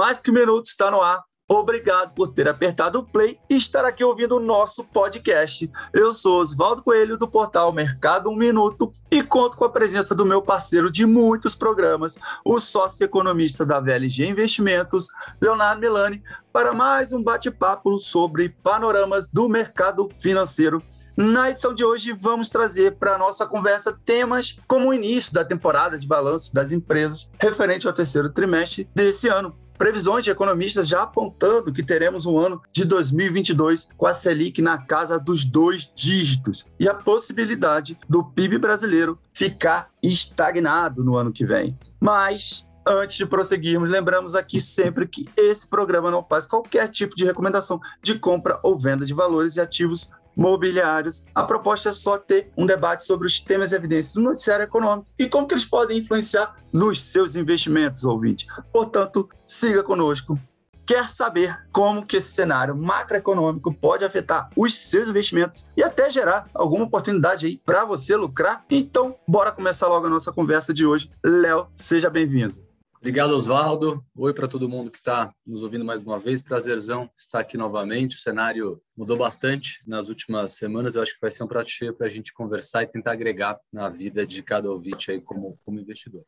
Mais que um minuto está no ar. Obrigado por ter apertado o play e estar aqui ouvindo o nosso podcast. Eu sou Oswaldo Coelho, do portal Mercado Um Minuto, e conto com a presença do meu parceiro de muitos programas, o sócio economista da VLG Investimentos, Leonardo Milani, para mais um bate-papo sobre panoramas do mercado financeiro. Na edição de hoje, vamos trazer para a nossa conversa temas como o início da temporada de balanço das empresas referente ao terceiro trimestre desse ano Previsões de economistas já apontando que teremos um ano de 2022 com a Selic na casa dos dois dígitos e a possibilidade do PIB brasileiro ficar estagnado no ano que vem. Mas Antes de prosseguirmos, lembramos aqui sempre que esse programa não faz qualquer tipo de recomendação de compra ou venda de valores e ativos mobiliários. A proposta é só ter um debate sobre os temas e evidências do noticiário econômico e como que eles podem influenciar nos seus investimentos, ouvinte. Portanto, siga conosco. Quer saber como que esse cenário macroeconômico pode afetar os seus investimentos e até gerar alguma oportunidade aí para você lucrar? Então, bora começar logo a nossa conversa de hoje. Léo, seja bem-vindo. Obrigado, Oswaldo. Oi para todo mundo que está nos ouvindo mais uma vez. Prazerzão estar aqui novamente. O cenário mudou bastante nas últimas semanas. Eu acho que vai ser um prato cheio para a gente conversar e tentar agregar na vida de cada ouvinte aí como, como investidor.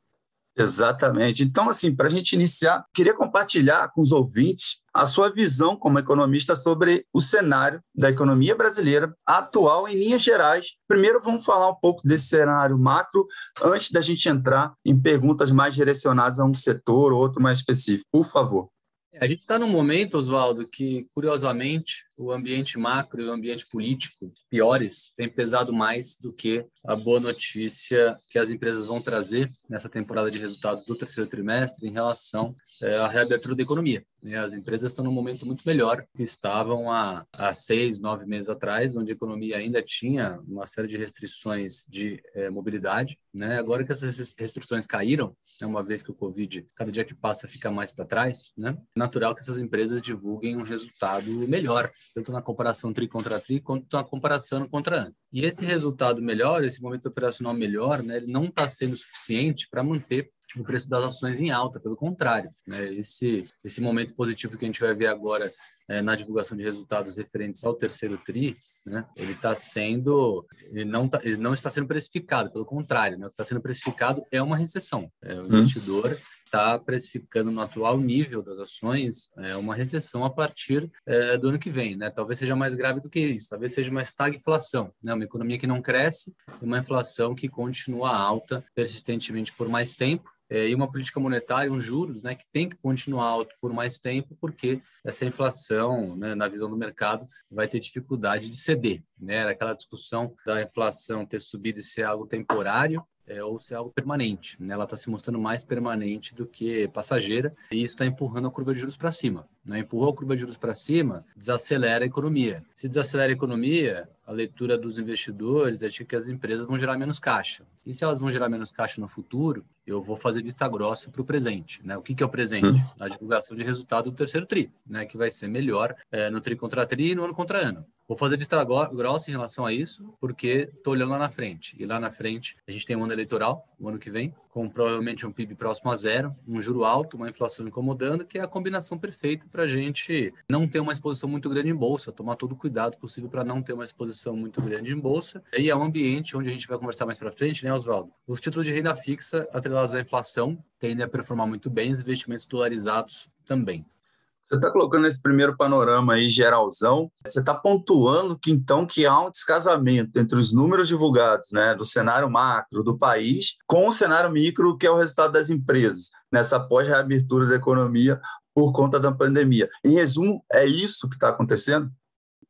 Exatamente. Então, assim, para a gente iniciar, queria compartilhar com os ouvintes a sua visão como economista sobre o cenário da economia brasileira atual em linhas gerais. Primeiro, vamos falar um pouco desse cenário macro, antes da gente entrar em perguntas mais direcionadas a um setor ou outro mais específico. Por favor. A gente está num momento, Oswaldo, que, curiosamente, o ambiente macro e o ambiente político piores têm pesado mais do que a boa notícia que as empresas vão trazer nessa temporada de resultados do terceiro trimestre em relação é, à reabertura da economia. Né? As empresas estão num momento muito melhor que estavam há, há seis, nove meses atrás, onde a economia ainda tinha uma série de restrições de é, mobilidade. Né? Agora que essas restrições caíram, né, uma vez que o Covid, cada dia que passa, fica mais para trás, né? é natural que essas empresas divulguem um resultado melhor tanto na comparação tri contra tri, quanto na comparação contra ano. E esse resultado melhor, esse momento operacional melhor, né, ele não está sendo suficiente para manter o preço das ações em alta, pelo contrário, né, esse, esse momento positivo que a gente vai ver agora é, na divulgação de resultados referentes ao terceiro tri, né, ele está sendo, ele não, tá, ele não está sendo precificado, pelo contrário, né, o que está sendo precificado é uma recessão. É, o hum. Está precificando no atual nível das ações é, uma recessão a partir é, do ano que vem, né? Talvez seja mais grave do que isso, talvez seja uma estagflação, né? Uma economia que não cresce uma inflação que continua alta persistentemente por mais tempo é, e uma política monetária, uns juros, né, que tem que continuar alto por mais tempo, porque essa inflação, né, na visão do mercado, vai ter dificuldade de ceder. Né? Era aquela discussão da inflação ter subido e ser algo temporário, é, ou se é algo permanente. Né? Ela está se mostrando mais permanente do que passageira e isso está empurrando a curva de juros para cima. Né? Empurrou a curva de juros para cima, desacelera a economia. Se desacelera a economia, a leitura dos investidores é de que as empresas vão gerar menos caixa. E se elas vão gerar menos caixa no futuro, eu vou fazer vista grossa para o presente. Né? O que, que é o presente? Hum. A divulgação de resultado do terceiro TRI, né? que vai ser melhor é, no TRI contra TRI e no ano contra ano. Vou fazer vista grossa em relação a isso, porque estou olhando lá na frente. E lá na frente a gente tem um ano eleitoral, o ano que vem, com provavelmente um PIB próximo a zero, um juro alto, uma inflação incomodando, que é a combinação perfeita para a gente não ter uma exposição muito grande em bolsa, tomar todo o cuidado possível para não ter uma exposição muito grande em bolsa. E é um ambiente onde a gente vai conversar mais para frente, né, Oswaldo? Os títulos de renda fixa atrelados à inflação tendem a performar muito bem, os investimentos dolarizados também. Você está colocando esse primeiro panorama aí geralzão, você está pontuando que então que há um descasamento entre os números divulgados, né, do cenário macro do país com o cenário micro, que é o resultado das empresas, nessa pós-reabertura da economia por conta da pandemia. Em resumo, é isso que está acontecendo?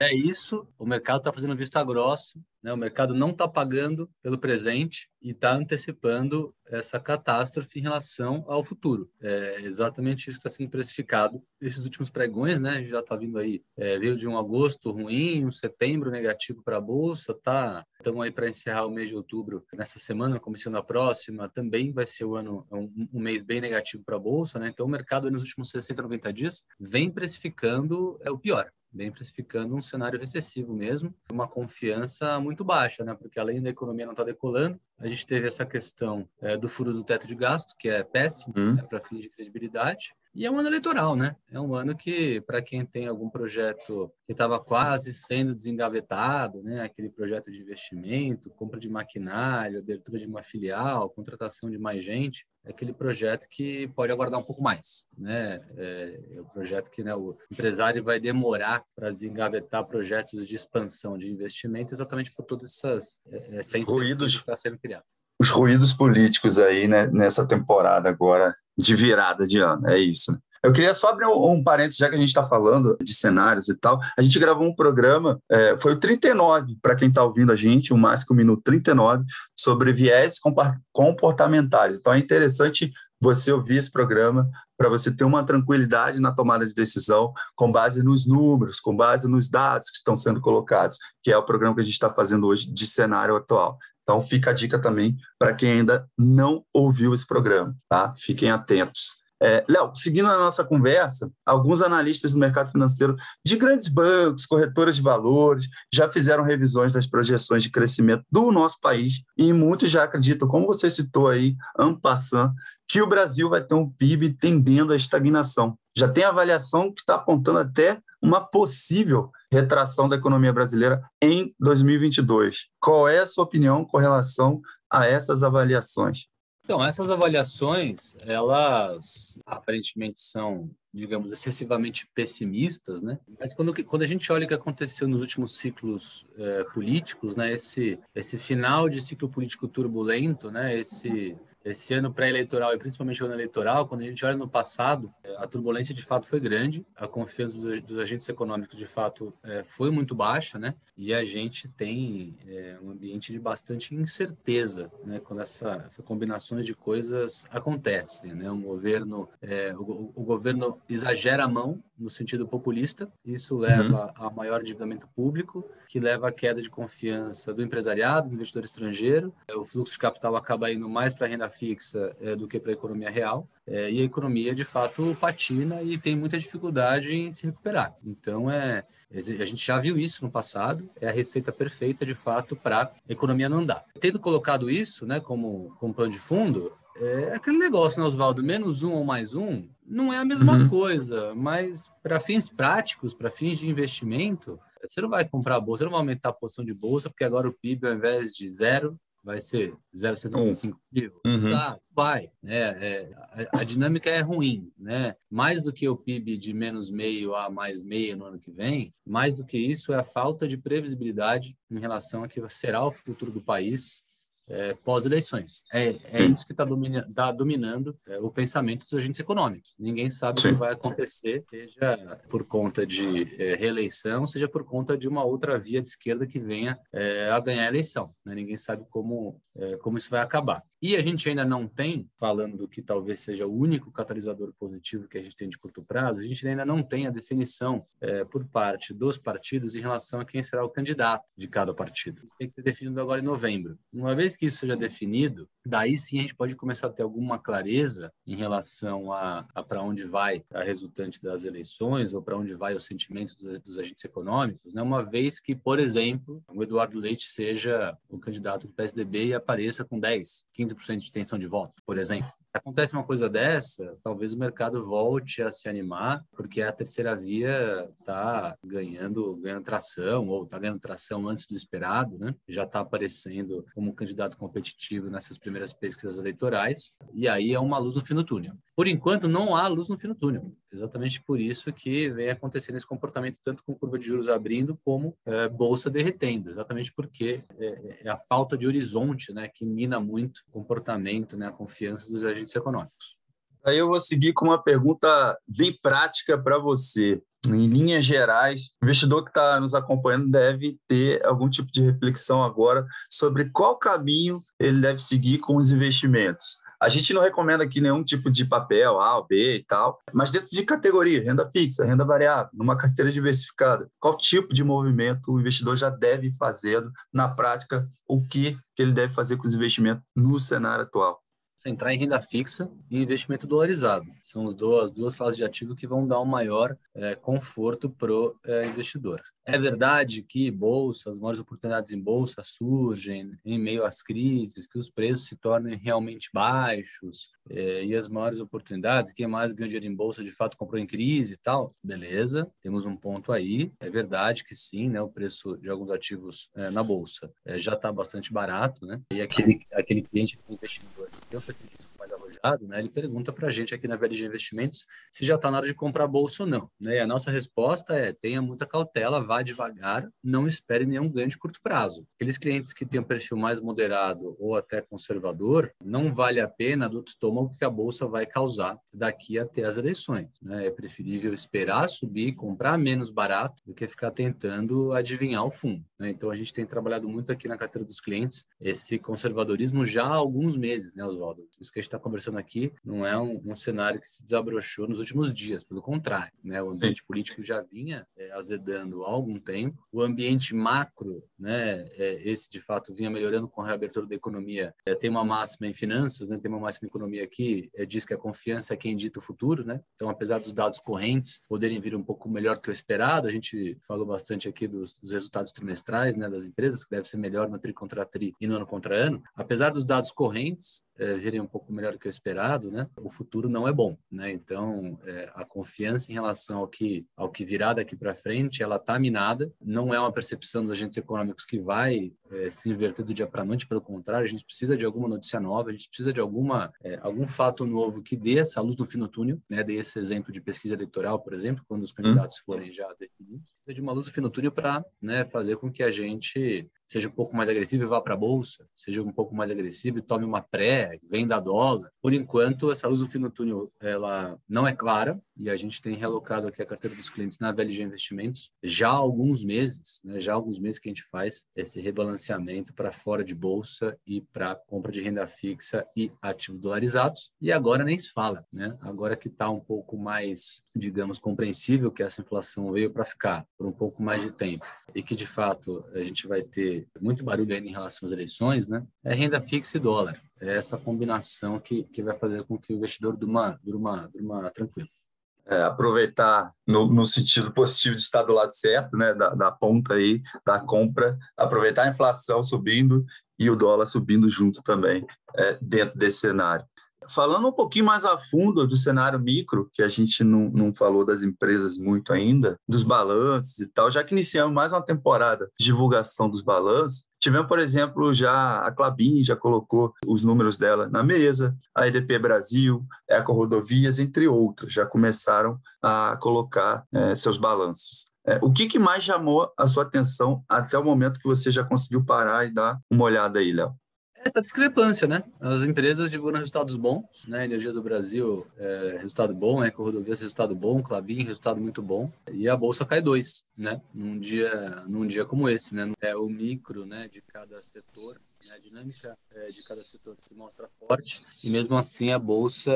É isso, o mercado está fazendo vista grossa, né? o mercado não está pagando pelo presente e está antecipando essa catástrofe em relação ao futuro. É exatamente isso que está sendo precificado nesses últimos pregões, né? A gente já está vindo aí, é, veio de um agosto ruim, um setembro negativo para a Bolsa, tá? Estamos aí para encerrar o mês de outubro nessa semana, começando a próxima, também vai ser ano, um, um mês bem negativo para a Bolsa, né? Então o mercado nos últimos 60, 90 dias vem precificando é o pior bem precificando um cenário recessivo mesmo, uma confiança muito baixa, né? Porque além da economia não estar tá decolando, a gente teve essa questão é, do furo do teto de gasto, que é péssimo hum. né, para fins de credibilidade, E é um ano eleitoral, né? É um ano que, para quem tem algum projeto que estava quase sendo desengavetado, né? Aquele projeto de investimento, compra de maquinário, abertura de uma filial, contratação de mais gente, é aquele projeto que pode aguardar um pouco mais, né? É, é o projeto que né, o empresário vai demorar para desengavetar projetos de expansão de investimento, exatamente por todas essas é, essa ruídos que está sendo criado. Os ruídos políticos aí, né, nessa temporada agora de virada de ano, é isso. Eu queria só abrir um, um parênteses, já que a gente está falando de cenários e tal. A gente gravou um programa, é, foi o 39, para quem está ouvindo a gente, o Mais que o Minuto 39, sobre viés comportamentais. Então é interessante você ouvir esse programa para você ter uma tranquilidade na tomada de decisão com base nos números, com base nos dados que estão sendo colocados, que é o programa que a gente está fazendo hoje de cenário atual. Então fica a dica também para quem ainda não ouviu esse programa, tá? Fiquem atentos. É, Léo, seguindo a nossa conversa, alguns analistas do mercado financeiro de grandes bancos, corretoras de valores, já fizeram revisões das projeções de crescimento do nosso país e muitos já acreditam, como você citou aí, Ampassan, que o Brasil vai ter um PIB tendendo à estagnação. Já tem avaliação que está apontando até uma possível retração da economia brasileira em 2022. Qual é a sua opinião com relação a essas avaliações? Então, essas avaliações, elas aparentemente são, digamos, excessivamente pessimistas, né? Mas quando, quando a gente olha o que aconteceu nos últimos ciclos é, políticos, né? Esse, esse final de ciclo político turbulento, né? Esse esse ano pré-eleitoral e principalmente o ano eleitoral, quando a gente olha no passado, a turbulência de fato foi grande, a confiança dos, dos agentes econômicos de fato é, foi muito baixa, né? E a gente tem é, um ambiente de bastante incerteza, né? Quando essa, essa combinações de coisas acontecem, né? Um governo, é, o, o, governo exagera a mão no sentido populista, isso leva uhum. a maior endividamento público, que leva à queda de confiança do empresariado, do investidor estrangeiro, o fluxo de capital acaba indo mais para a renda fixa é, do que para a economia real. É, e a economia, de fato, patina e tem muita dificuldade em se recuperar. Então, é, a gente já viu isso no passado, é a receita perfeita, de fato, para a economia não andar. Tendo colocado isso né, como, como plano de fundo, é aquele negócio, né, Oswaldo? Menos um ou mais um não é a mesma uhum. coisa, mas para fins práticos, para fins de investimento, você não vai comprar a bolsa, você não vai aumentar a posição de bolsa, porque agora o PIB, ao invés de zero, vai ser 0,75 uhum. Tá, vai. Né? É, a, a, dinâmica é ruim. Né? Mais do que o PIB de menos meio a mais meio no ano que vem, mais do que isso é a falta de previsibilidade em relação a que será o futuro do país é, pós-eleições. É, é isso que está domina, tá dominando é, o pensamento dos agentes econômicos. Ninguém sabe Sim. o que vai acontecer, seja por conta de é, reeleição, seja por conta de uma outra via de esquerda que venha é, a ganhar a eleição. Né? Ninguém sabe como, é, como isso vai acabar. E a gente ainda não tem, falando que talvez seja o único catalisador positivo que a gente tem de curto prazo, a gente ainda não tem a definição é, por parte dos partidos em relação a quem será o candidato de cada partido. Isso tem que ser definido agora em novembro. Uma vez que isso seja definido, daí sim a gente pode começar a ter alguma clareza em relação a, a para onde vai a resultante das eleições ou para onde vai os sentimentos dos, dos agentes econômicos, né? uma vez que, por exemplo, o Eduardo Leite seja o candidato do PSDB e apareça com 10, 15 15% de intenção de voto, por exemplo. Acontece uma coisa dessa, talvez o mercado volte a se animar, porque a terceira via está ganhando, ganhando tração, ou está ganhando tração antes do esperado, né? já está aparecendo como candidato competitivo nessas primeiras pesquisas eleitorais, e aí é uma luz no fim do túnel. Por enquanto, não há luz no fim do túnel. Exatamente por isso que vem acontecendo esse comportamento, tanto com curva de juros abrindo, como é, bolsa derretendo. Exatamente porque é, é, a falta de horizonte né, que mina muito o comportamento, né, a confiança dos agentes econômicos. Aí eu vou seguir com uma pergunta bem prática para você. Em linhas gerais, o investidor que está nos acompanhando deve ter algum tipo de reflexão agora sobre qual caminho ele deve seguir com os investimentos. A gente não recomenda aqui nenhum tipo de papel, A ou B e tal, mas dentro de categoria, renda fixa, renda variável, numa carteira diversificada, qual tipo de movimento o investidor já deve fazendo na prática, o que, que ele deve fazer com os investimentos no cenário atual? entrar em renda fixa e investimento dolarizado. São as duas, as duas classes de ativo que vão dar um maior é, conforto para o é, investidor. É verdade que bolsa, as maiores oportunidades em bolsa surgem em meio às crises, que os preços se tornem realmente baixos, é, e as maiores oportunidades, quem mais ganhou dinheiro em bolsa de fato comprou em crise e tal, beleza, temos um ponto aí. É verdade que sim, né, o preço de alguns ativos é, na bolsa é, já está bastante barato, né? E aquele, aquele cliente, investidor, eu acredito arrojado, né, ele pergunta para a gente aqui na VLG Investimentos se já está na hora de comprar bolsa ou não. Né? E a nossa resposta é: tenha muita cautela, vá devagar, não espere nenhum ganho de curto prazo. Aqueles clientes que têm um perfil mais moderado ou até conservador, não vale a pena do estômago que a bolsa vai causar daqui até as eleições. Né? É preferível esperar subir, comprar menos barato do que ficar tentando adivinhar o fundo. Né? Então a gente tem trabalhado muito aqui na carteira dos clientes esse conservadorismo já há alguns meses, né, Oswaldo? Isso que a gente está conversando aqui não é um, um, cenário que se desabrochou nos últimos dias, pelo contrário, né? O ambiente Sim. político já vinha é, azedando há algum tempo. O ambiente macro, né? É, esse de fato vinha melhorando com a reabertura da economia. É, tem uma máxima em finanças, né? Tem uma máxima em economia aqui, é, diz que a confiança é quem dita o futuro, né? Então, apesar dos dados correntes poderem vir um pouco melhor que o esperado, a gente falou bastante aqui dos, dos resultados trimestrais, né? Das empresas que deve ser melhor no tri contra tri e no ano contra ano. Apesar dos dados correntes é, virem um pouco melhor do que o esperado, né? O futuro não é bom, né? Então, é, a confiança em relação ao que ao que virá daqui para frente, ela está minada. Não é uma percepção dos agentes econômicos que vai é, se inverter do dia para a noite. Pelo contrário, a gente precisa de alguma notícia nova, a gente precisa de alguma é, algum fato novo que dê essa luz no fim do túnel, né? Dê esse exemplo de pesquisa eleitoral, por exemplo, quando os hum. candidatos forem já definidos, de uma luz no fim do túnel para né, fazer com que a gente seja um pouco mais agressivo e vá para a bolsa, seja um pouco mais agressivo e tome uma pré, venda dólar. Por enquanto, essa luz do fim do túnel ela não é clara e a gente tem relocado aqui a carteira dos clientes na VLG Investimentos já há alguns meses, né, já há alguns meses que a gente faz esse rebalanceamento para fora de bolsa e para compra de renda fixa e ativos dolarizados. E agora nem se fala, né? Agora que está um pouco mais, digamos, compreensível que essa inflação veio para ficar por um pouco mais de tempo e que de fato a gente vai ter muito barulho ainda em relação às eleições, né? É renda fixa e dólar. É essa combinação que, que vai fazer com que o investidor durma, durma, durma tranquilo. É, aproveitar no, no, sentido positivo de estar do lado certo, né, da, da, ponta aí da compra, aproveitar a inflação subindo e o dólar subindo junto também é, dentro desse cenário. Falando um pouquinho mais a fundo do cenário micro, que a gente não, não falou das empresas muito ainda, dos balanços e tal, já que iniciamos mais uma temporada de divulgação dos balanços, Tivemos, por exemplo, já a Clabin já colocou os números dela na mesa, a EDP Brasil, Eco Rodovias, entre outras, já começaram a colocar é, seus balanços. É, o que, que, mais chamou a sua atenção até o momento que você já conseguiu parar e dar uma olhada aí, Léo? Essa discrepância, né? As empresas divulgam resultados bons, né? Energia do Brasil, é, resultado bom, Eco Rodovias, resultado bom, Clabin, resultado muito bom, e a bolsa cai dois, né? Num dia, num dia como esse, né? É o micro, né? De cada setor, né? a dinâmica é, de cada setor se mostra forte, e mesmo assim a bolsa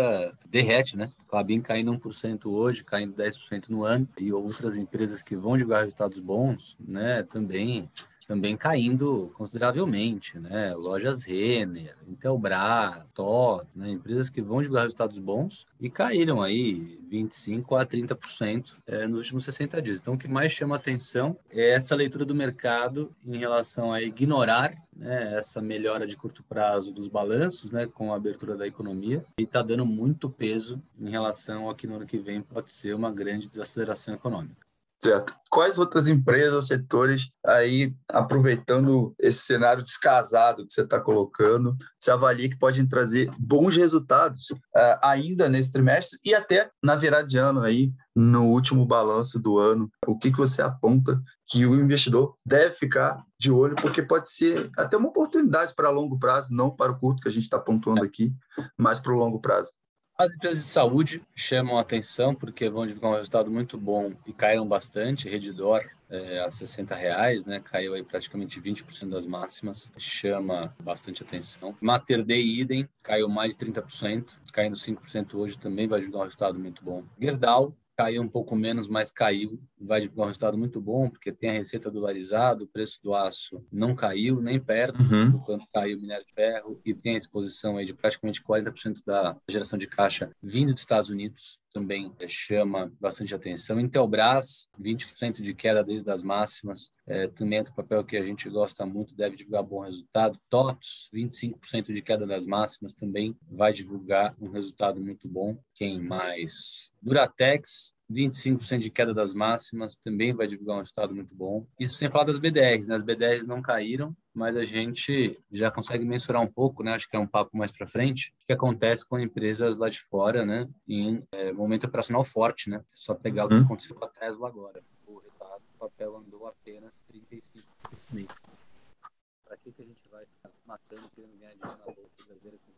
derrete, né? Clabin caindo 1% hoje, caindo 10% no ano, e outras empresas que vão divulgar resultados bons, né? Também também caindo consideravelmente, né? Lojas Renner, Intelbras, TOT, né? empresas que vão divulgar resultados bons e caíram aí 25 a 30% é, nos últimos 60 dias. Então, o que mais chama atenção é essa leitura do mercado em relação a ignorar né, essa melhora de curto prazo dos balanços, né, com a abertura da economia, e está dando muito peso em relação ao que no ano que vem pode ser uma grande desaceleração econômica. Certo. Quais outras empresas ou setores aí, aproveitando esse cenário descasado que você está colocando, você avalia que podem trazer bons resultados uh, ainda nesse trimestre e até na virada de ano aí, no último balanço do ano? O que, que você aponta que o investidor deve ficar de olho, porque pode ser até uma oportunidade para longo prazo, não para o curto que a gente está pontuando aqui, mas para o longo prazo. As empresas de saúde chamam a atenção porque vão divulgar um resultado muito bom e caíram bastante. Redditor é, a 60 reais, né? Caiu aí praticamente 20% das máximas, chama bastante atenção. Mater Dei Idem caiu mais de 30%, caindo 5% hoje também vai divulgar um resultado muito bom. Gerdau caiu um pouco menos, mas caiu vai divulgar um resultado muito bom, porque tem a receita dolarizada, o preço do aço não caiu nem perto uhum. do quanto caiu o minério de ferro, e tem a exposição aí de praticamente 40% da geração de caixa vindo dos Estados Unidos, também chama bastante atenção. Intelbras, 20% de queda desde as máximas, é, também é outro papel que a gente gosta muito, deve divulgar bom resultado. TOTS, 25% de queda das máximas, também vai divulgar um resultado muito bom. Quem mais? Duratex, 25% de queda das máximas, também vai divulgar um resultado muito bom. Isso sem falar das BDRs, né? As BDRs não caíram, mas a gente já consegue mensurar um pouco, né? Acho que é um papo mais para frente, o que acontece com empresas lá de fora, né? Em é, momento operacional forte, né? É só pegar uhum. o que uhum. aconteceu com a Tesla agora. O resultado, o papel andou apenas 35%. Para que, que a gente vai ficar matando, querendo ganhar dinheiro na bolsa brasileira com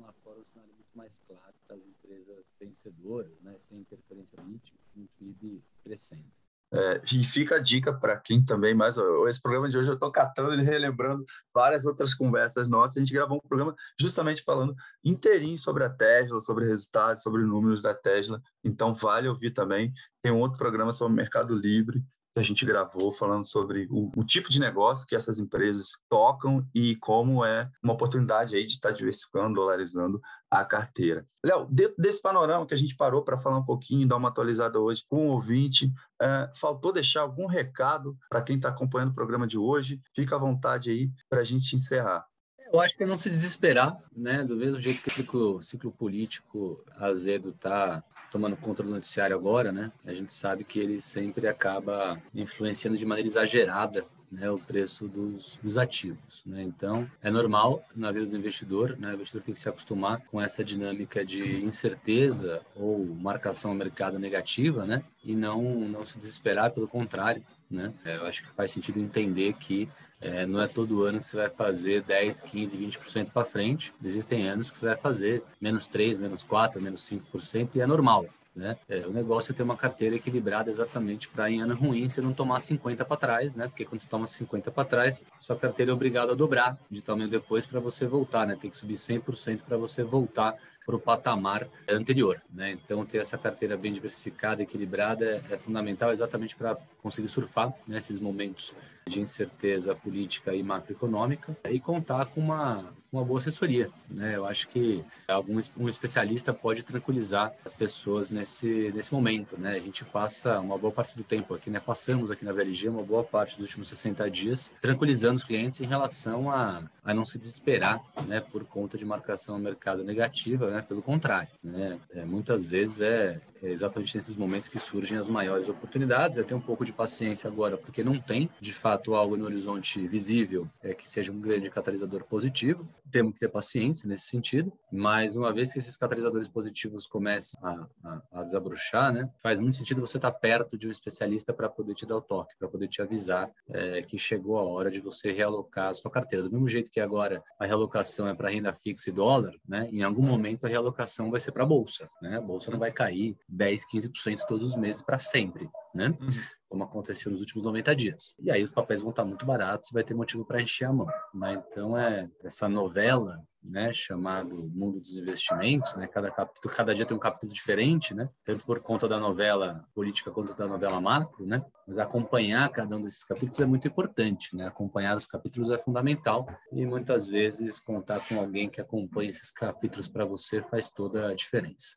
lá fora o cenário é muito mais claro das empresas vencedoras, né, sem interferência política, com o PIB crescendo. É, e fica a dica para quem também, mais esse programa de hoje eu estou catando e relembrando várias outras conversas nossas. A gente gravou um programa justamente falando inteirinho sobre a Tesla, sobre resultados, sobre números da Tesla. Então vale ouvir também. Tem um outro programa sobre o Mercado Livre que a gente gravou falando sobre o, o, tipo de negócio que essas empresas tocam e como é uma oportunidade aí de estar tá diversificando, dolarizando a carteira. Léo, dentro desse panorama que a gente parou para falar um pouquinho, dar uma atualizada hoje com o ouvinte, é, faltou deixar algum recado para quem está acompanhando o programa de hoje? Fica à vontade aí para a gente encerrar. Eu acho que é não se desesperar, né? Do mesmo jeito que o ciclo, ciclo político azedo está tomando conta do noticiário agora, né? A gente sabe que ele sempre acaba influenciando de maneira exagerada né, o preço dos, dos, ativos. Né? Então, é normal na vida do investidor, né? o investidor tem que se acostumar com essa dinâmica de incerteza ou marcação ao mercado negativa né? e não, não se desesperar, pelo contrário. Né? É, eu acho que faz sentido entender que é, não é todo ano que você vai fazer 10, 15, 20% para frente. Existem anos que você vai fazer menos 3, menos 4, menos 5% e é normal. Né? É, o negócio é ter uma carteira equilibrada exatamente para em ano ruim você não tomar 50 para trás, né? Porque quando você toma 50 para trás, sua carteira é obrigada a dobrar de tamanho depois para você voltar, né? Tem que subir 100% para você voltar para o patamar anterior. Né? Então, ter essa carteira bem diversificada, equilibrada, é, fundamental exatamente para conseguir surfar nesses momentos de incerteza política e macroeconômica e contar com uma, uma boa assessoria. Né? Eu acho que algum um especialista pode tranquilizar as pessoas nesse, nesse momento. Né? A gente passa uma boa parte do tempo aqui, né? passamos aqui na VLG uma boa parte dos últimos 60 dias tranquilizando os clientes em relação a, a não se desesperar né? por conta de marcação ao mercado negativa, né? pelo contrário. Né? É, muitas vezes é, é exatamente nesses momentos que surgem as maiores oportunidades. É ter um pouco de paciência agora, porque não tem, de fato, algo no horizonte visível é, que seja um grande catalisador positivo. Temos que ter paciência nesse sentido, mas uma vez que esses catalisadores positivos comecem a, a, a desabrochar, né, faz muito sentido você estar perto de um especialista para poder te dar o toque, para poder te avisar é, que chegou a hora de você realocar a sua carteira. Do mesmo jeito que agora a realocação é para renda fixa e dólar, né, em algum momento a realocação vai ser para bolsa. Né? A bolsa não vai cair 10, 15% todos os meses para sempre, né? Uhum. Como aconteceu nos últimos 90 dias. E aí os papéis vão estar muito baratos, vai ter motivo para encher a mão, né? Então é essa novela, né, chamado Mundo dos Investimentos, né? Cada capítulo, cada dia tem um capítulo diferente, né? Tanto por conta da novela política quanto da novela macro, né? Mas acompanhar cada um desses capítulos é muito importante, né? Acompanhar os capítulos é fundamental e muitas vezes contar com alguém que acompanhe esses capítulos para você faz toda a diferença.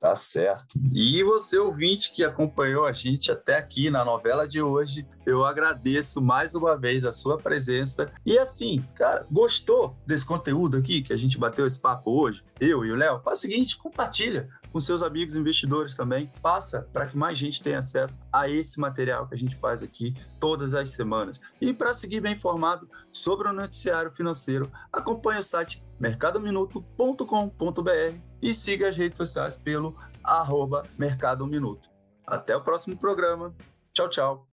Tá certo. E você, ouvinte, que acompanhou a gente até aqui na novela de hoje, eu agradeço mais uma vez a sua presença. E assim, cara, gostou desse conteúdo aqui que a gente bateu esse papo hoje? Eu e o Léo? Faz o seguinte, compartilha com seus amigos investidores também. Passa para que mais gente tenha acesso a esse material que a gente faz aqui todas as semanas. E para seguir bem informado sobre o noticiário financeiro, acompanhe o site mercadominuto.com.br e siga as redes sociais pelo arroba Mercado Minuto. Até o próximo programa. Tchau, tchau.